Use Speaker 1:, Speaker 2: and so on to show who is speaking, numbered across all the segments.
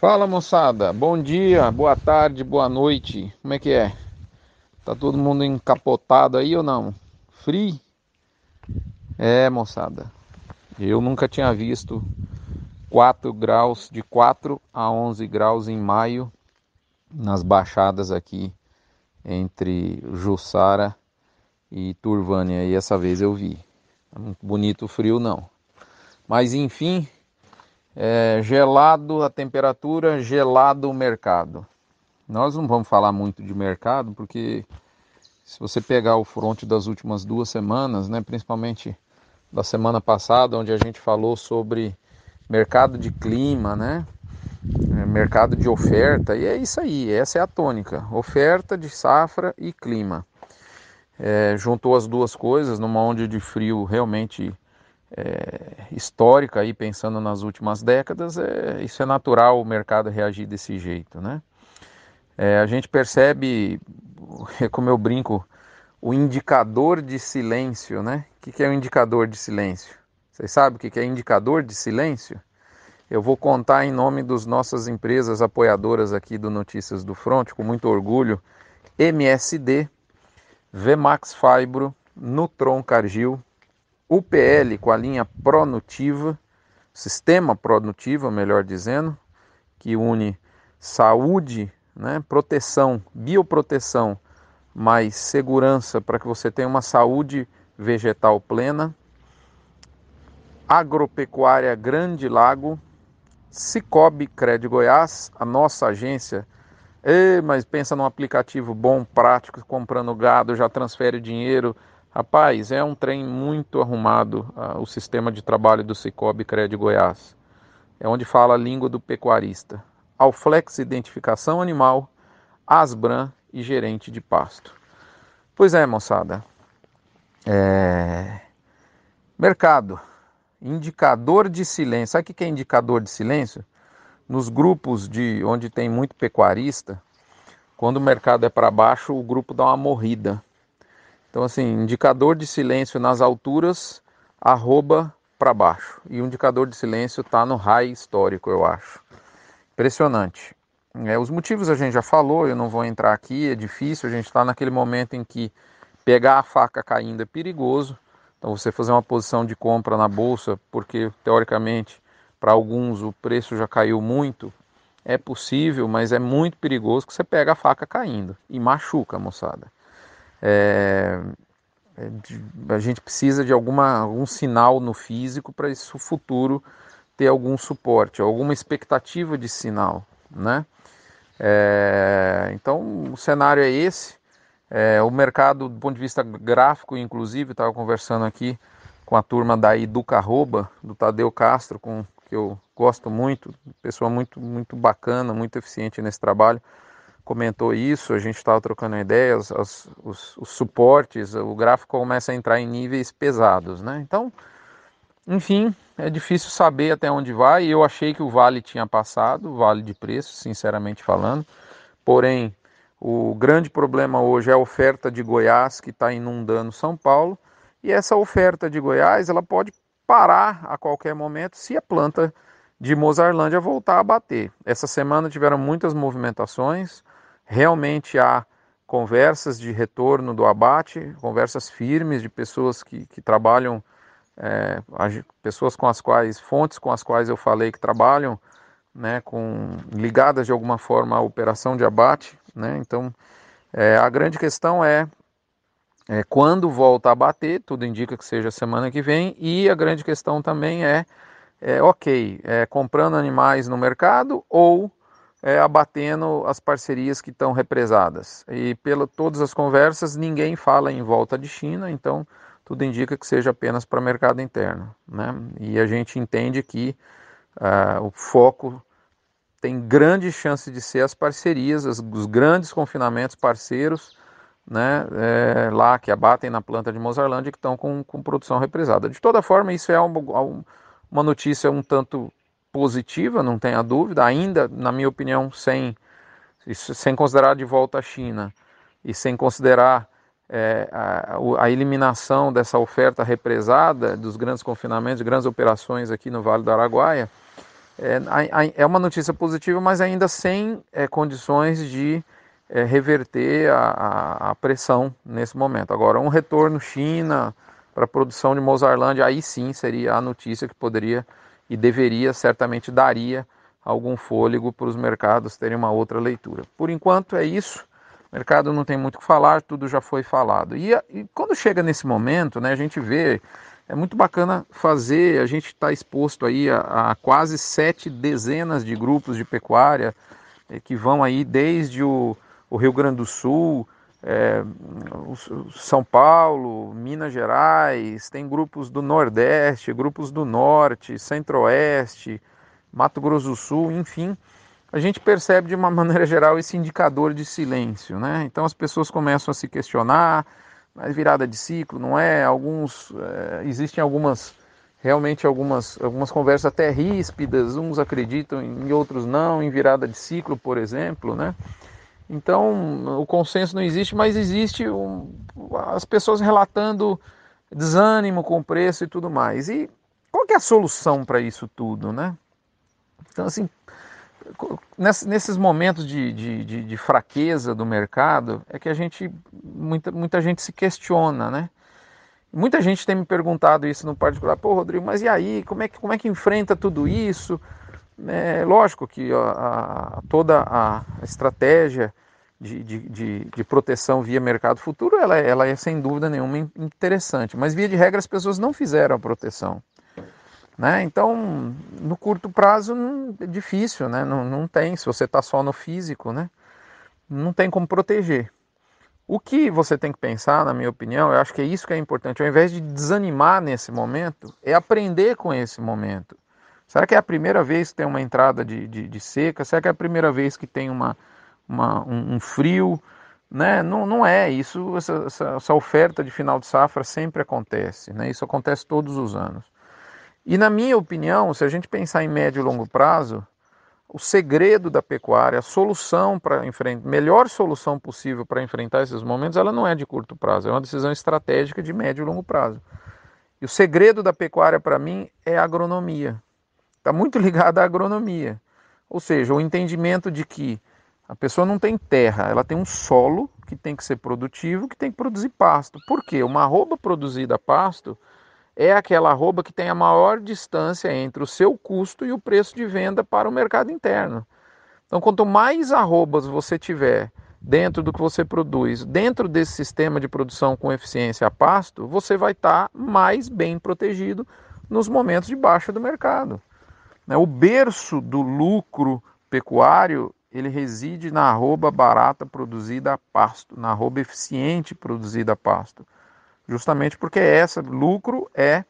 Speaker 1: Fala moçada, bom dia, boa tarde, boa noite, como é que é? Tá todo mundo encapotado aí ou não? Free? É moçada, eu nunca tinha visto 4 graus, de 4 a 11 graus em maio nas baixadas aqui entre Jussara e Turvânia e essa vez eu vi. Muito bonito o frio não. Mas enfim, é, gelado a temperatura, gelado o mercado. Nós não vamos falar muito de mercado, porque se você pegar o fronte das últimas duas semanas, né, principalmente da semana passada, onde a gente falou sobre mercado de clima, né, é, mercado de oferta, e é isso aí, essa é a tônica: oferta de safra e clima. É, juntou as duas coisas numa onda de frio realmente é, histórica aí pensando nas últimas décadas, é, isso é natural o mercado reagir desse jeito, né? É, a gente percebe, como eu brinco, o indicador de silêncio, né? O que, que é o indicador de silêncio? Vocês sabem o que, que é indicador de silêncio? Eu vou contar em nome das nossas empresas apoiadoras aqui do Notícias do Front, com muito orgulho, MSD, Vmax Fibro, Nutron Cargill, UPL com a linha Pronutiva, sistema Pronutiva, melhor dizendo, que une saúde, né, proteção, bioproteção, mais segurança para que você tenha uma saúde vegetal plena. Agropecuária Grande Lago, Cicobi Cred Goiás, a nossa agência. Ei, mas pensa num aplicativo bom, prático, comprando gado, já transfere dinheiro, Rapaz, é um trem muito arrumado uh, o sistema de trabalho do Cicobi Cred Goiás. É onde fala a língua do pecuarista. Alflex Identificação Animal, Asbran e Gerente de Pasto. Pois é, moçada. É... Mercado. Indicador de silêncio. Sabe o que é indicador de silêncio? Nos grupos de onde tem muito pecuarista, quando o mercado é para baixo, o grupo dá uma morrida. Então, assim, indicador de silêncio nas alturas, arroba para baixo. E o indicador de silêncio está no high histórico, eu acho. Impressionante. É, os motivos a gente já falou, eu não vou entrar aqui, é difícil, a gente está naquele momento em que pegar a faca caindo é perigoso. Então, você fazer uma posição de compra na bolsa, porque teoricamente, para alguns o preço já caiu muito, é possível, mas é muito perigoso que você pega a faca caindo e machuca, moçada. É, é, a gente precisa de alguma, algum sinal no físico para isso futuro ter algum suporte, alguma expectativa de sinal, né? É, então o cenário é esse. É, o mercado, do ponto de vista gráfico, inclusive, estava conversando aqui com a turma da Educa Arroba, do Tadeu Castro, com, que eu gosto muito, pessoa muito, muito bacana, muito eficiente nesse trabalho comentou isso, a gente estava trocando ideias, os, os, suportes, o gráfico começa a entrar em níveis pesados, né? Então, enfim, é difícil saber até onde vai. Eu achei que o vale tinha passado, vale de preço, sinceramente falando. Porém, o grande problema hoje é a oferta de Goiás que está inundando São Paulo. E essa oferta de Goiás, ela pode parar a qualquer momento se a planta de Mozarlândia voltar a bater. Essa semana tiveram muitas movimentações realmente há conversas de retorno do abate, conversas firmes de pessoas que, que trabalham, é, pessoas com as quais, fontes com as quais eu falei que trabalham, né, com, ligadas de alguma forma à operação de abate. Né, então, é, a grande questão é, é quando volta a bater, tudo indica que seja semana que vem, e a grande questão também é, é ok, é, comprando animais no mercado ou é, abatendo as parcerias que estão represadas. E pela todas as conversas, ninguém fala em volta de China, então tudo indica que seja apenas para mercado interno. Né? E a gente entende que uh, o foco tem grande chance de ser as parcerias, as, os grandes confinamentos parceiros, né, é, lá que abatem na planta de Mozarlândia que estão com, com produção represada. De toda forma, isso é uma, uma notícia um tanto positiva, não tenha dúvida, ainda, na minha opinião, sem, sem considerar de volta a China e sem considerar é, a, a, eliminação dessa oferta represada dos grandes confinamentos, grandes operações aqui no Vale do Araguaia, é, é uma notícia positiva, mas ainda sem é, condições de é, reverter a, a, a, pressão nesse momento. Agora, um retorno China para a produção de Mozarlândia, aí sim seria a notícia que poderia e deveria, certamente daria algum fôlego para os mercados terem uma outra leitura. Por enquanto é isso. O mercado não tem muito o que falar, tudo já foi falado. E, e quando chega nesse momento, né, a gente vê é muito bacana fazer, a gente está exposto aí a, a, quase sete dezenas de grupos de pecuária é, que vão aí desde o, o Rio Grande do Sul, é, São Paulo, Minas Gerais, tem grupos do Nordeste, grupos do Norte, Centro-Oeste, Mato Grosso do Sul, enfim, a gente percebe de uma maneira geral esse indicador de silêncio, né? Então as pessoas começam a se questionar, mas virada de ciclo, não é? Alguns é, existem algumas realmente algumas algumas conversas até ríspidas, uns acreditam em outros não, em virada de ciclo, por exemplo, né? Então o consenso não existe, mas existe um, as pessoas relatando desânimo com o preço e tudo mais. E qual é a solução para isso tudo, né? Então assim nesses momentos de, de, de, de, fraqueza do mercado é que a gente muita, muita gente se questiona, né? Muita gente tem me perguntado isso no particular, pô, Rodrigo, mas e aí, como é que, como é que enfrenta tudo isso? É, lógico que a, a, toda a estratégia de, de, de, de, proteção via mercado futuro, ela, ela é sem dúvida nenhuma interessante, mas via de regra as pessoas não fizeram a proteção. Né? Então, no curto prazo não, é difícil, né? não, não tem, se você está só no físico, né? não tem como proteger. O que você tem que pensar, na minha opinião, eu acho que é isso que é importante, ao invés de desanimar nesse momento, é aprender com esse momento. Será que é a primeira vez que tem uma entrada de, de, de seca? Será que é a primeira vez que tem uma, uma um, um, frio? Né? Não, não é isso. Essa, essa, essa oferta de final de safra sempre acontece. Né? Isso acontece todos os anos. E na minha opinião, se a gente pensar em médio e longo prazo, o segredo da pecuária, a solução para enfrentar, melhor solução possível para enfrentar esses momentos, ela não é de curto prazo, é uma decisão estratégica de médio e longo prazo. E o segredo da pecuária para mim é a agronomia. Está muito ligado à agronomia. Ou seja, o entendimento de que a pessoa não tem terra, ela tem um solo que tem que ser produtivo, que tem que produzir pasto. Por quê? Uma arroba produzida a pasto, é aquela arroba que tem a maior distância entre o seu custo e o preço de venda para o mercado interno. Então, quanto mais arrobas você tiver dentro do que você produz, dentro desse sistema de produção com eficiência a pasto, você vai estar mais bem protegido nos momentos de baixa do mercado. Né, o berço do lucro pecuário ele reside na arroba barata produzida a pasto, na arroba eficiente produzida a pasto justamente porque essa lucro é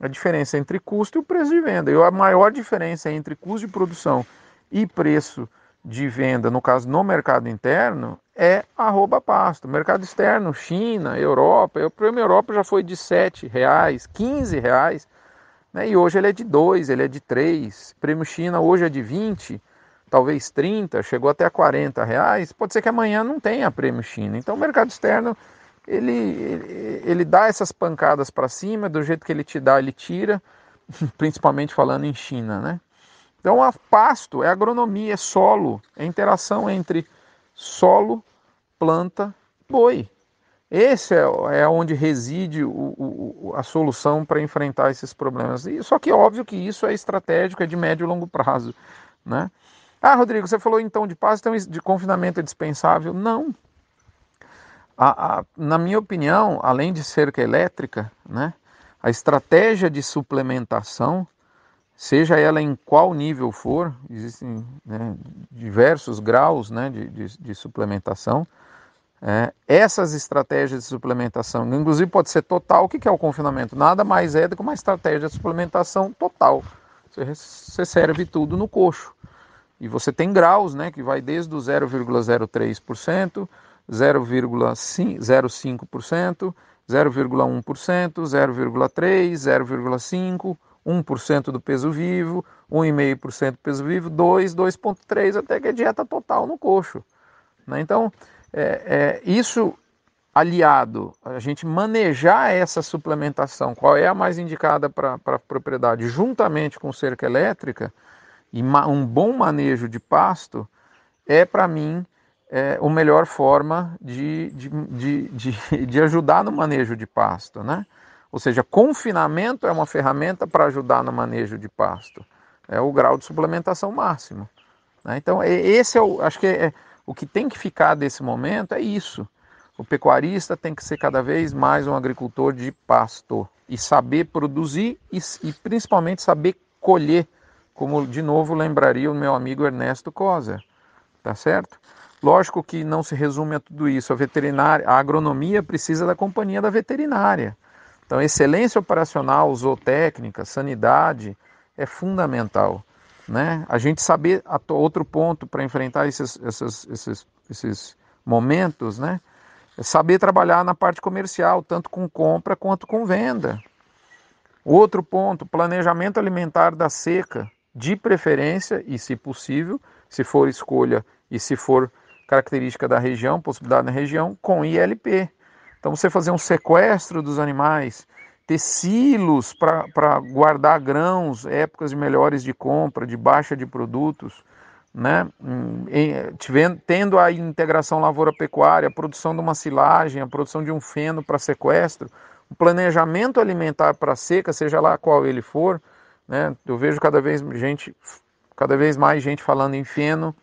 Speaker 1: a diferença entre custo e o preço de venda. E a maior diferença entre custo de produção e preço de venda, no caso no mercado interno, é arroba pasto. Mercado externo, China, Europa, o prêmio Europa já foi de R$ reais, R$ reais, né? e hoje ele é de 2, ele é de 3. Prêmio China hoje é de 20, talvez 30, chegou até a 40 reais. Pode ser que amanhã não tenha prêmio China. Então o mercado externo ele, ele, ele dá essas pancadas para cima, do jeito que ele te dá, ele tira, principalmente falando em China, né? Então, a pasto é agronomia, é solo, é interação entre solo, planta, boi. Esse é, é onde reside o, o, a solução para enfrentar esses problemas. E, só que óbvio que isso é estratégico, é de médio e longo prazo. Né? Ah, Rodrigo, você falou então de pasto, então de confinamento é dispensável? Não, a, a, na minha opinião, além de cerca elétrica, né, a estratégia de suplementação, seja ela em qual nível for, existem né, diversos graus né, de, de, de suplementação, é, essas estratégias de suplementação, inclusive pode ser total, o que é o confinamento? Nada mais é do que uma estratégia de suplementação total. Você, serve tudo no coxo. E você tem graus, né, que vai desde o 0,03%, 0,05%, 0,1%, 0,3%, 0,5%, 1% do peso vivo, 1,5% do peso vivo, 2, 2,3% até que é dieta total no coxo. Né? Então, é, é, isso aliado a gente manejar essa suplementação, qual é a mais indicada para a propriedade, juntamente com cerca elétrica, E um bom manejo de pasto é, para mim, é, a melhor forma de, de, de, de, de ajudar no manejo de pasto, né? Ou seja, confinamento é uma ferramenta para ajudar no manejo de pasto. É o grau de suplementação máximo. Né? Então, esse é o, acho que é, o que tem que ficar desse momento é isso. O pecuarista tem que ser cada vez mais um agricultor de pasto e saber produzir e, e principalmente saber colher, como de novo lembraria o meu amigo Ernesto Coser, tá certo? Lógico que não se resume a tudo isso. A veterinária, a agronomia precisa da companhia da veterinária. Então, excelência operacional, zootécnica, sanidade é fundamental. Né? A gente saber outro ponto para enfrentar esses, esses, esses, esses momentos, né? É saber trabalhar na parte comercial, tanto com compra quanto com venda. Outro ponto, planejamento alimentar da seca, de preferência e, se possível, se for escolha e se for característica da região, possibilidade da região, com ILP. Então, você fazer um sequestro dos animais, ter silos para guardar grãos, épocas melhores de compra, de baixa de produtos, né? tendo a integração lavoura-pecuária, a produção de uma silagem, a produção de um feno para sequestro, o planejamento alimentar para seca, seja lá qual ele for, né? eu vejo cada vez, gente, cada vez mais gente falando em feno,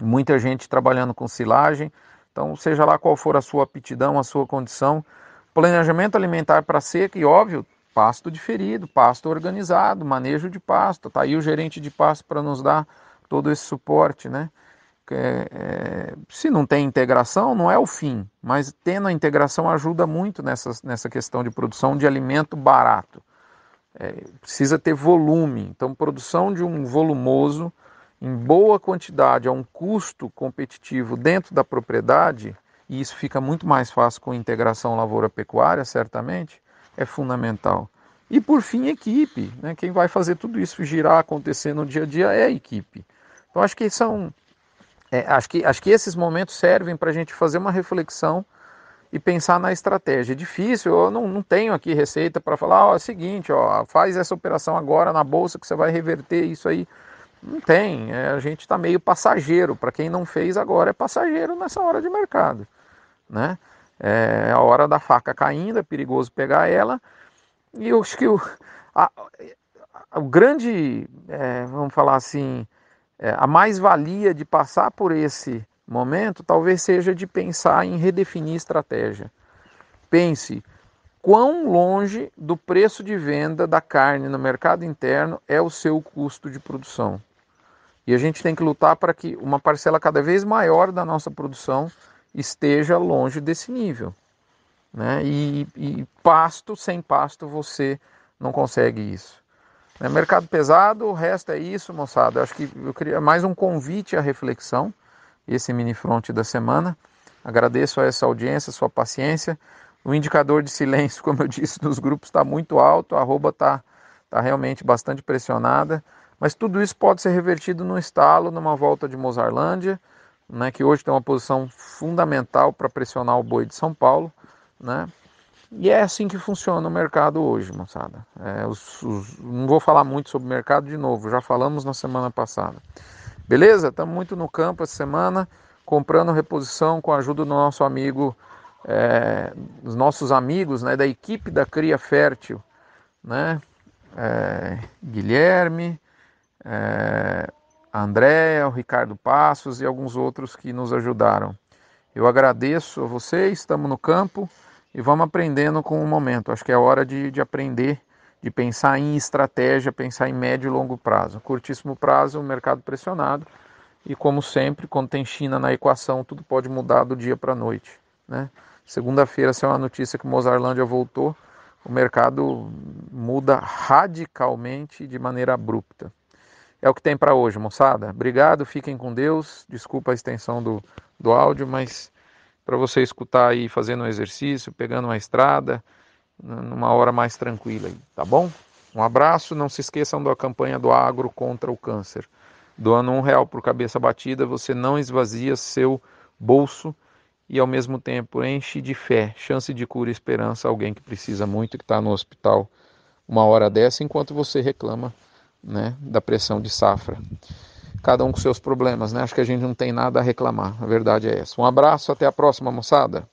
Speaker 1: muita gente trabalhando com silagem, então seja lá qual for a sua aptidão, a sua condição, planejamento alimentar para seca e óbvio, pasto diferido, pasto organizado, manejo de pasto, tá aí o gerente de pasto para nos dar todo esse suporte, né? É, é, se não tem integração, não é o fim, mas tendo a integração ajuda muito nessa, nessa questão de produção de alimento barato. É, precisa ter volume, então produção de um volumoso em boa quantidade a um custo competitivo dentro da propriedade, e isso fica muito mais fácil com integração lavoura-pecuária, certamente, é fundamental. E por fim, equipe. Né? Quem vai fazer tudo isso girar, acontecer no dia a dia é a equipe. Então acho que são. É, acho, que, acho que esses momentos servem para a gente fazer uma reflexão e pensar na estratégia. É difícil, eu não, não tenho aqui receita para falar, ó, é o seguinte, ó, faz essa operação agora na bolsa que você vai reverter isso aí. Não tem, é, a gente está meio passageiro. Para quem não fez agora é passageiro nessa hora de mercado. Né? É a hora da faca caindo, é perigoso pegar ela. E eu acho que o, a, o grande, é, vamos falar assim, é, a mais-valia de passar por esse momento talvez seja de pensar em redefinir estratégia. Pense quão longe do preço de venda da carne no mercado interno é o seu custo de produção. E a gente tem que lutar para que uma parcela cada vez maior da nossa produção esteja longe desse nível. Né? E, e pasto, sem pasto, você não consegue isso. É mercado pesado, o resto é isso, moçada. Acho que eu queria mais um convite à reflexão, esse mini front da semana. Agradeço a essa audiência, sua paciência. O indicador de silêncio, como eu disse, nos grupos está muito alto, a arroba está tá realmente bastante pressionada. Mas tudo isso pode ser revertido no estalo, numa volta de Mozarlândia, né, que hoje tem uma posição fundamental para pressionar o boi de São Paulo. Né? E é assim que funciona o mercado hoje, moçada. É, os, os, não vou falar muito sobre o mercado de novo, já falamos na semana passada. Beleza? Estamos muito no campo essa semana, comprando reposição com a ajuda do nosso amigo, é, dos nossos amigos né, da equipe da Cria Fértil, né? É, Guilherme, é, André, o Ricardo Passos e alguns outros que nos ajudaram. Eu agradeço a vocês, estamos no campo e vamos aprendendo com o momento. Acho que é hora de, de aprender, de pensar em estratégia, pensar em médio e longo prazo. Curtíssimo prazo, o mercado pressionado. E como sempre, quando tem China na equação, tudo pode mudar do dia para a noite. Né? Segunda-feira, se é uma notícia que Mozarlândia voltou, o mercado muda radicalmente de maneira abrupta. É o que tem para hoje, moçada. Obrigado, fiquem com Deus. Desculpa a extensão do, do áudio, mas para você escutar aí fazendo um exercício, pegando uma estrada, numa hora mais tranquila aí, tá bom? Um abraço, não se esqueçam da campanha do agro contra o câncer. Doando um real por cabeça batida, você não esvazia seu bolso e ao mesmo tempo enche de fé, chance de cura e esperança alguém que precisa muito, que está no hospital uma hora dessa, enquanto você reclama né, da pressão de safra. Cada um com seus problemas, né? Acho que a gente não tem nada a reclamar. A verdade é essa. Um abraço, até a próxima, moçada.